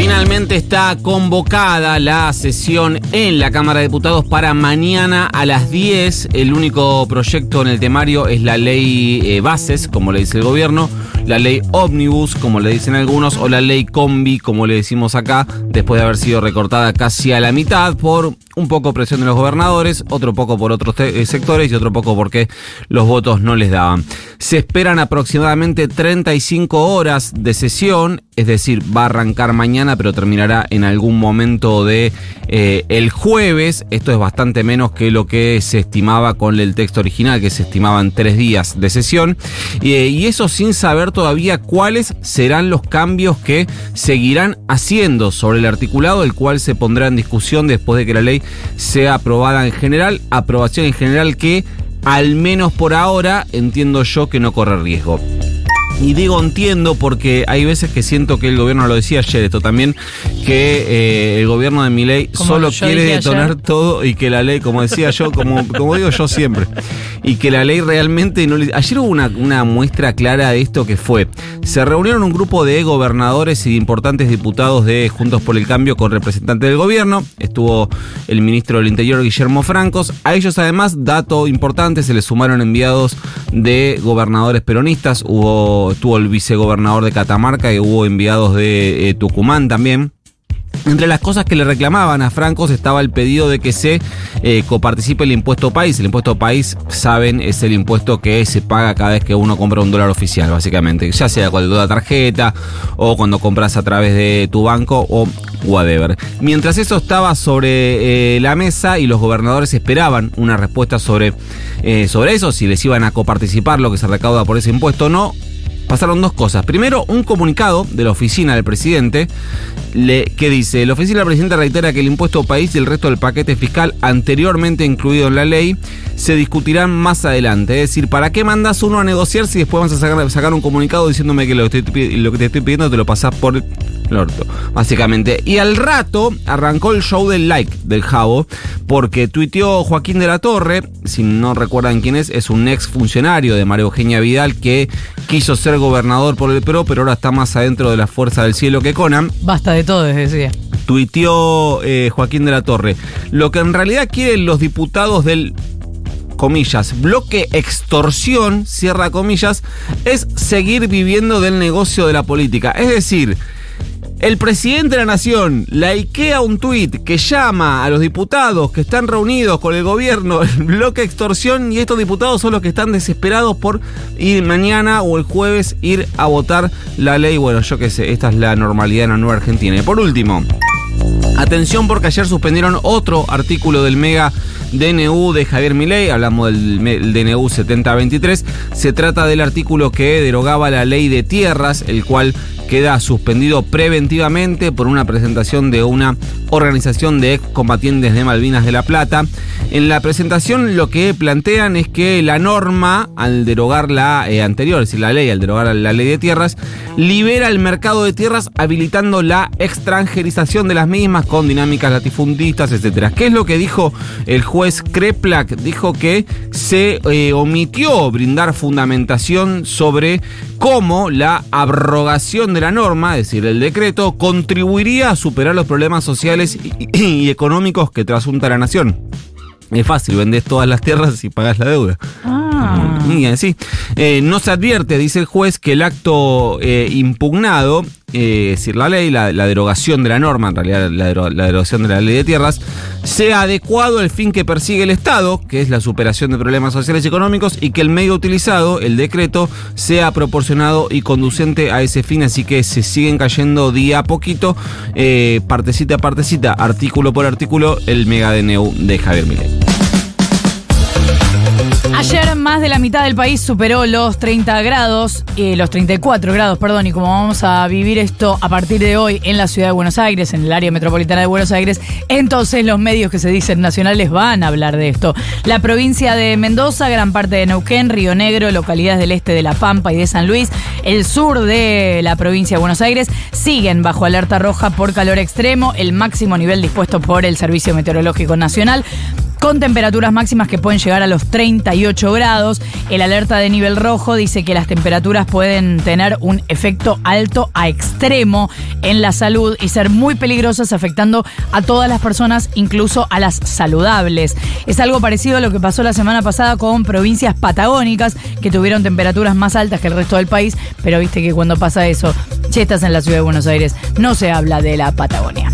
Finalmente está convocada la sesión en la Cámara de Diputados para mañana a las 10. El único proyecto en el temario es la ley eh, bases, como le dice el gobierno, la ley ómnibus, como le dicen algunos, o la ley combi, como le decimos acá, después de haber sido recortada casi a la mitad por un poco presión de los gobernadores, otro poco por otros eh, sectores y otro poco porque los votos no les daban. Se esperan aproximadamente 35 horas de sesión, es decir, va a arrancar mañana, pero terminará en algún momento de eh, el jueves. Esto es bastante menos que lo que se estimaba con el texto original, que se estimaban tres días de sesión. Eh, y eso sin saber todavía cuáles serán los cambios que seguirán haciendo sobre el articulado, el cual se pondrá en discusión después de que la ley sea aprobada en general. Aprobación en general que, al menos por ahora, entiendo yo que no corre riesgo. Y digo entiendo porque hay veces que siento que el gobierno, lo decía ayer esto también, que eh, el gobierno de Milei solo quiere detonar ayer. todo y que la ley, como decía yo, como, como digo yo siempre, y que la ley realmente no le... Ayer hubo una, una muestra clara de esto que fue, se reunieron un grupo de gobernadores y de importantes diputados de Juntos por el Cambio con representantes del gobierno, estuvo el ministro del Interior Guillermo Francos, a ellos además, dato importante, se les sumaron enviados de gobernadores peronistas, hubo, estuvo el vicegobernador de Catamarca y hubo enviados de eh, Tucumán también. Entre las cosas que le reclamaban a Francos estaba el pedido de que se eh, coparticipe el impuesto país. El impuesto país, saben, es el impuesto que se paga cada vez que uno compra un dólar oficial, básicamente. Ya sea cuando la tarjeta o cuando compras a través de tu banco o whatever. Mientras eso estaba sobre eh, la mesa y los gobernadores esperaban una respuesta sobre, sobre eso, si les iban a coparticipar lo que se recauda por ese impuesto o no, pasaron dos cosas. Primero, un comunicado de la oficina del presidente que dice, la oficina del presidente reitera que el impuesto país y el resto del paquete fiscal anteriormente incluido en la ley se discutirán más adelante. Es decir, ¿para qué mandas uno a negociar si después vas a sacar, sacar un comunicado diciéndome que lo que, lo que te estoy pidiendo te lo pasás por el orto? Básicamente. Y al rato arrancó el show del like del Jabo porque tuiteó Joaquín de la Torre, si no recuerdan quién es, es un ex funcionario de María Eugenia Vidal que quiso ser gobernador por el PRO, pero ahora está más adentro de la Fuerza del Cielo que Conan Basta de todo, decía. tuiteó eh, Joaquín de la Torre. Lo que en realidad quieren los diputados del comillas, bloque extorsión, cierra comillas, es seguir viviendo del negocio de la política. Es decir, el presidente de la nación laikea un tuit que llama a los diputados que están reunidos con el gobierno, el bloque extorsión, y estos diputados son los que están desesperados por ir mañana o el jueves ir a votar la ley. Bueno, yo qué sé, esta es la normalidad en la nueva Argentina. Y por último, Atención porque ayer suspendieron otro artículo del mega DNU de Javier Milei, hablamos del DNU 7023, se trata del artículo que derogaba la ley de tierras, el cual queda suspendido preventivamente por una presentación de una organización de excombatientes de Malvinas de la Plata. En la presentación lo que plantean es que la norma, al derogar la eh, anterior, es decir, la ley, al derogar la ley de tierras, libera el mercado de tierras habilitando la extranjerización de las mismas con dinámicas latifundistas, etcétera. ¿Qué es lo que dijo el juez Kreplak? Dijo que se eh, omitió brindar fundamentación sobre cómo la abrogación de la norma, es decir, el decreto, contribuiría a superar los problemas sociales y, y económicos que trasunta la nación. Es fácil, vendés todas las tierras y pagás la deuda. Ah. Y así. Eh, no se advierte, dice el juez, que el acto eh, impugnado, eh, es decir, la ley, la, derogación de la norma, en realidad la derogación de la ley de tierras, sea adecuado al fin que persigue el Estado, que es la superación de problemas sociales y económicos, y que el medio utilizado, el decreto, sea proporcionado y conducente a ese fin. Así que se siguen cayendo día a poquito, eh, partecita a partecita, artículo por artículo, el mega DNU de Javier Milei. Ayer más de la mitad del país superó los 30 grados, eh, los 34 grados, perdón, y como vamos a vivir esto a partir de hoy en la ciudad de Buenos Aires, en el área metropolitana de Buenos Aires, entonces los medios que se dicen nacionales van a hablar de esto. La provincia de Mendoza, gran parte de Neuquén, Río Negro, localidades del este de La Pampa y de San Luis, el sur de la provincia de Buenos Aires, siguen bajo alerta roja por calor extremo, el máximo nivel dispuesto por el Servicio Meteorológico Nacional con temperaturas máximas que pueden llegar a los 38 grados. El alerta de nivel rojo dice que las temperaturas pueden tener un efecto alto a extremo en la salud y ser muy peligrosas afectando a todas las personas, incluso a las saludables. Es algo parecido a lo que pasó la semana pasada con provincias patagónicas que tuvieron temperaturas más altas que el resto del país, pero viste que cuando pasa eso, si estás en la ciudad de Buenos Aires, no se habla de la Patagonia.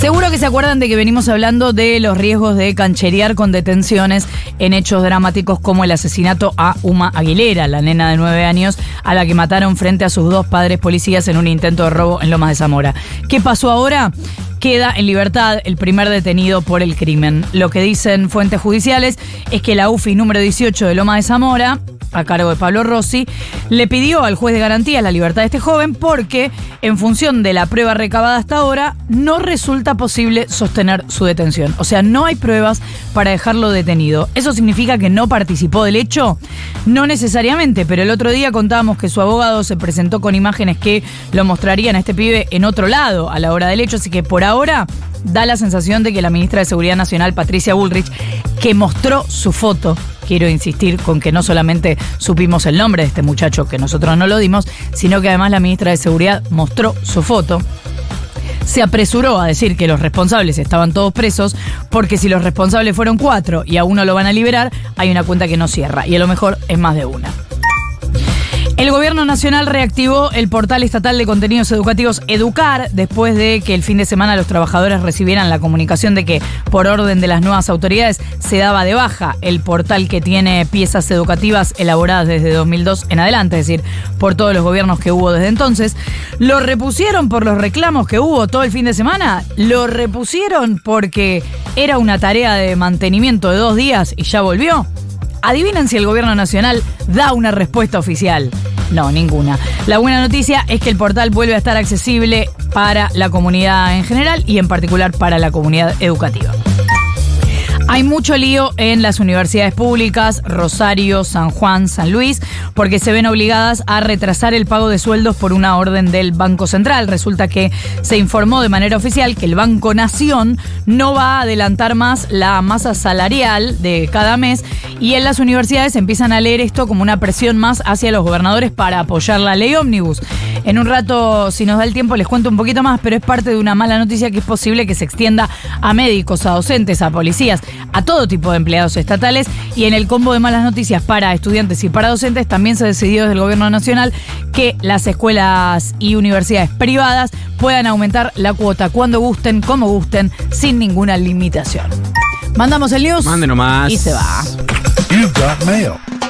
Seguro que se acuerdan de que venimos hablando de los riesgos de cancherear con detenciones en hechos dramáticos como el asesinato a Uma Aguilera, la nena de nueve años, a la que mataron frente a sus dos padres policías en un intento de robo en Lomas de Zamora. ¿Qué pasó ahora? Queda en libertad el primer detenido por el crimen. Lo que dicen fuentes judiciales es que la UFI número 18 de Loma de Zamora a cargo de Pablo Rossi, le pidió al juez de garantía la libertad de este joven porque, en función de la prueba recabada hasta ahora, no resulta posible sostener su detención. O sea, no hay pruebas para dejarlo detenido. ¿Eso significa que no participó del hecho? No necesariamente, pero el otro día contábamos que su abogado se presentó con imágenes que lo mostrarían a este pibe en otro lado a la hora del hecho, así que por ahora da la sensación de que la ministra de Seguridad Nacional, Patricia Bullrich, que mostró su foto quiero insistir con que no solamente supimos el nombre de este muchacho, que nosotros no lo dimos, sino que además la ministra de Seguridad mostró su foto se apresuró a decir que los responsables estaban todos presos, porque si los responsables fueron cuatro y a uno lo van a liberar, hay una cuenta que no cierra, y a lo mejor es más de una. El gobierno nacional reactivó el portal estatal de contenidos educativos Educar después de que el fin de semana los trabajadores recibieran la comunicación de que por orden de las nuevas autoridades se daba de baja el portal que tiene piezas educativas elaboradas desde 2002 en adelante, es decir, por todos los gobiernos que hubo desde entonces. Lo repusieron por los reclamos que hubo todo el fin de semana. Lo repusieron porque era una tarea de mantenimiento de dos días y ya volvió. Adivinen si el gobierno nacional da una respuesta oficial. No, ninguna. La buena noticia es que el portal vuelve a estar accesible para la comunidad en general y en particular para la comunidad educativa. Hay mucho lío en las universidades públicas, Rosario, San Juan, San Luis, porque se ven obligadas a retrasar el pago de sueldos por una orden del Banco Central. Resulta que se informó de manera oficial que el Banco Nación no va a adelantar más la masa salarial de cada mes y en las universidades empiezan a leer esto como una presión más hacia los gobernadores para apoyar la ley ómnibus. En un rato, si nos da el tiempo, les cuento un poquito más, pero es parte de una mala noticia que es posible que se extienda a médicos, a docentes, a policías, a todo tipo de empleados estatales. Y en el combo de malas noticias para estudiantes y para docentes también se decidió desde el gobierno nacional que las escuelas y universidades privadas puedan aumentar la cuota cuando gusten, como gusten, sin ninguna limitación. Mandamos el news. Mande nomás. Y se va. You've got mail.